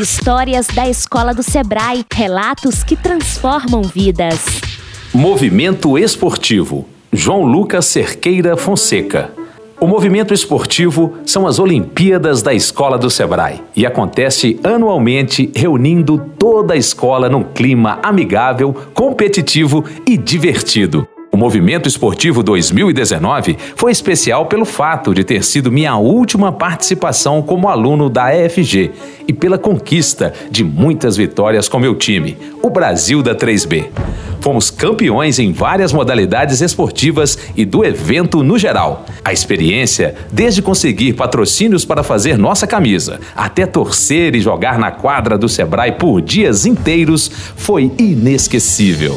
Histórias da Escola do Sebrae, relatos que transformam vidas. Movimento Esportivo. João Lucas Cerqueira Fonseca. O movimento esportivo são as Olimpíadas da Escola do Sebrae e acontece anualmente reunindo toda a escola num clima amigável, competitivo e divertido. Movimento Esportivo 2019 foi especial pelo fato de ter sido minha última participação como aluno da EFG e pela conquista de muitas vitórias com meu time, o Brasil da 3B. Fomos campeões em várias modalidades esportivas e do evento no geral. A experiência, desde conseguir patrocínios para fazer nossa camisa, até torcer e jogar na quadra do Sebrae por dias inteiros, foi inesquecível.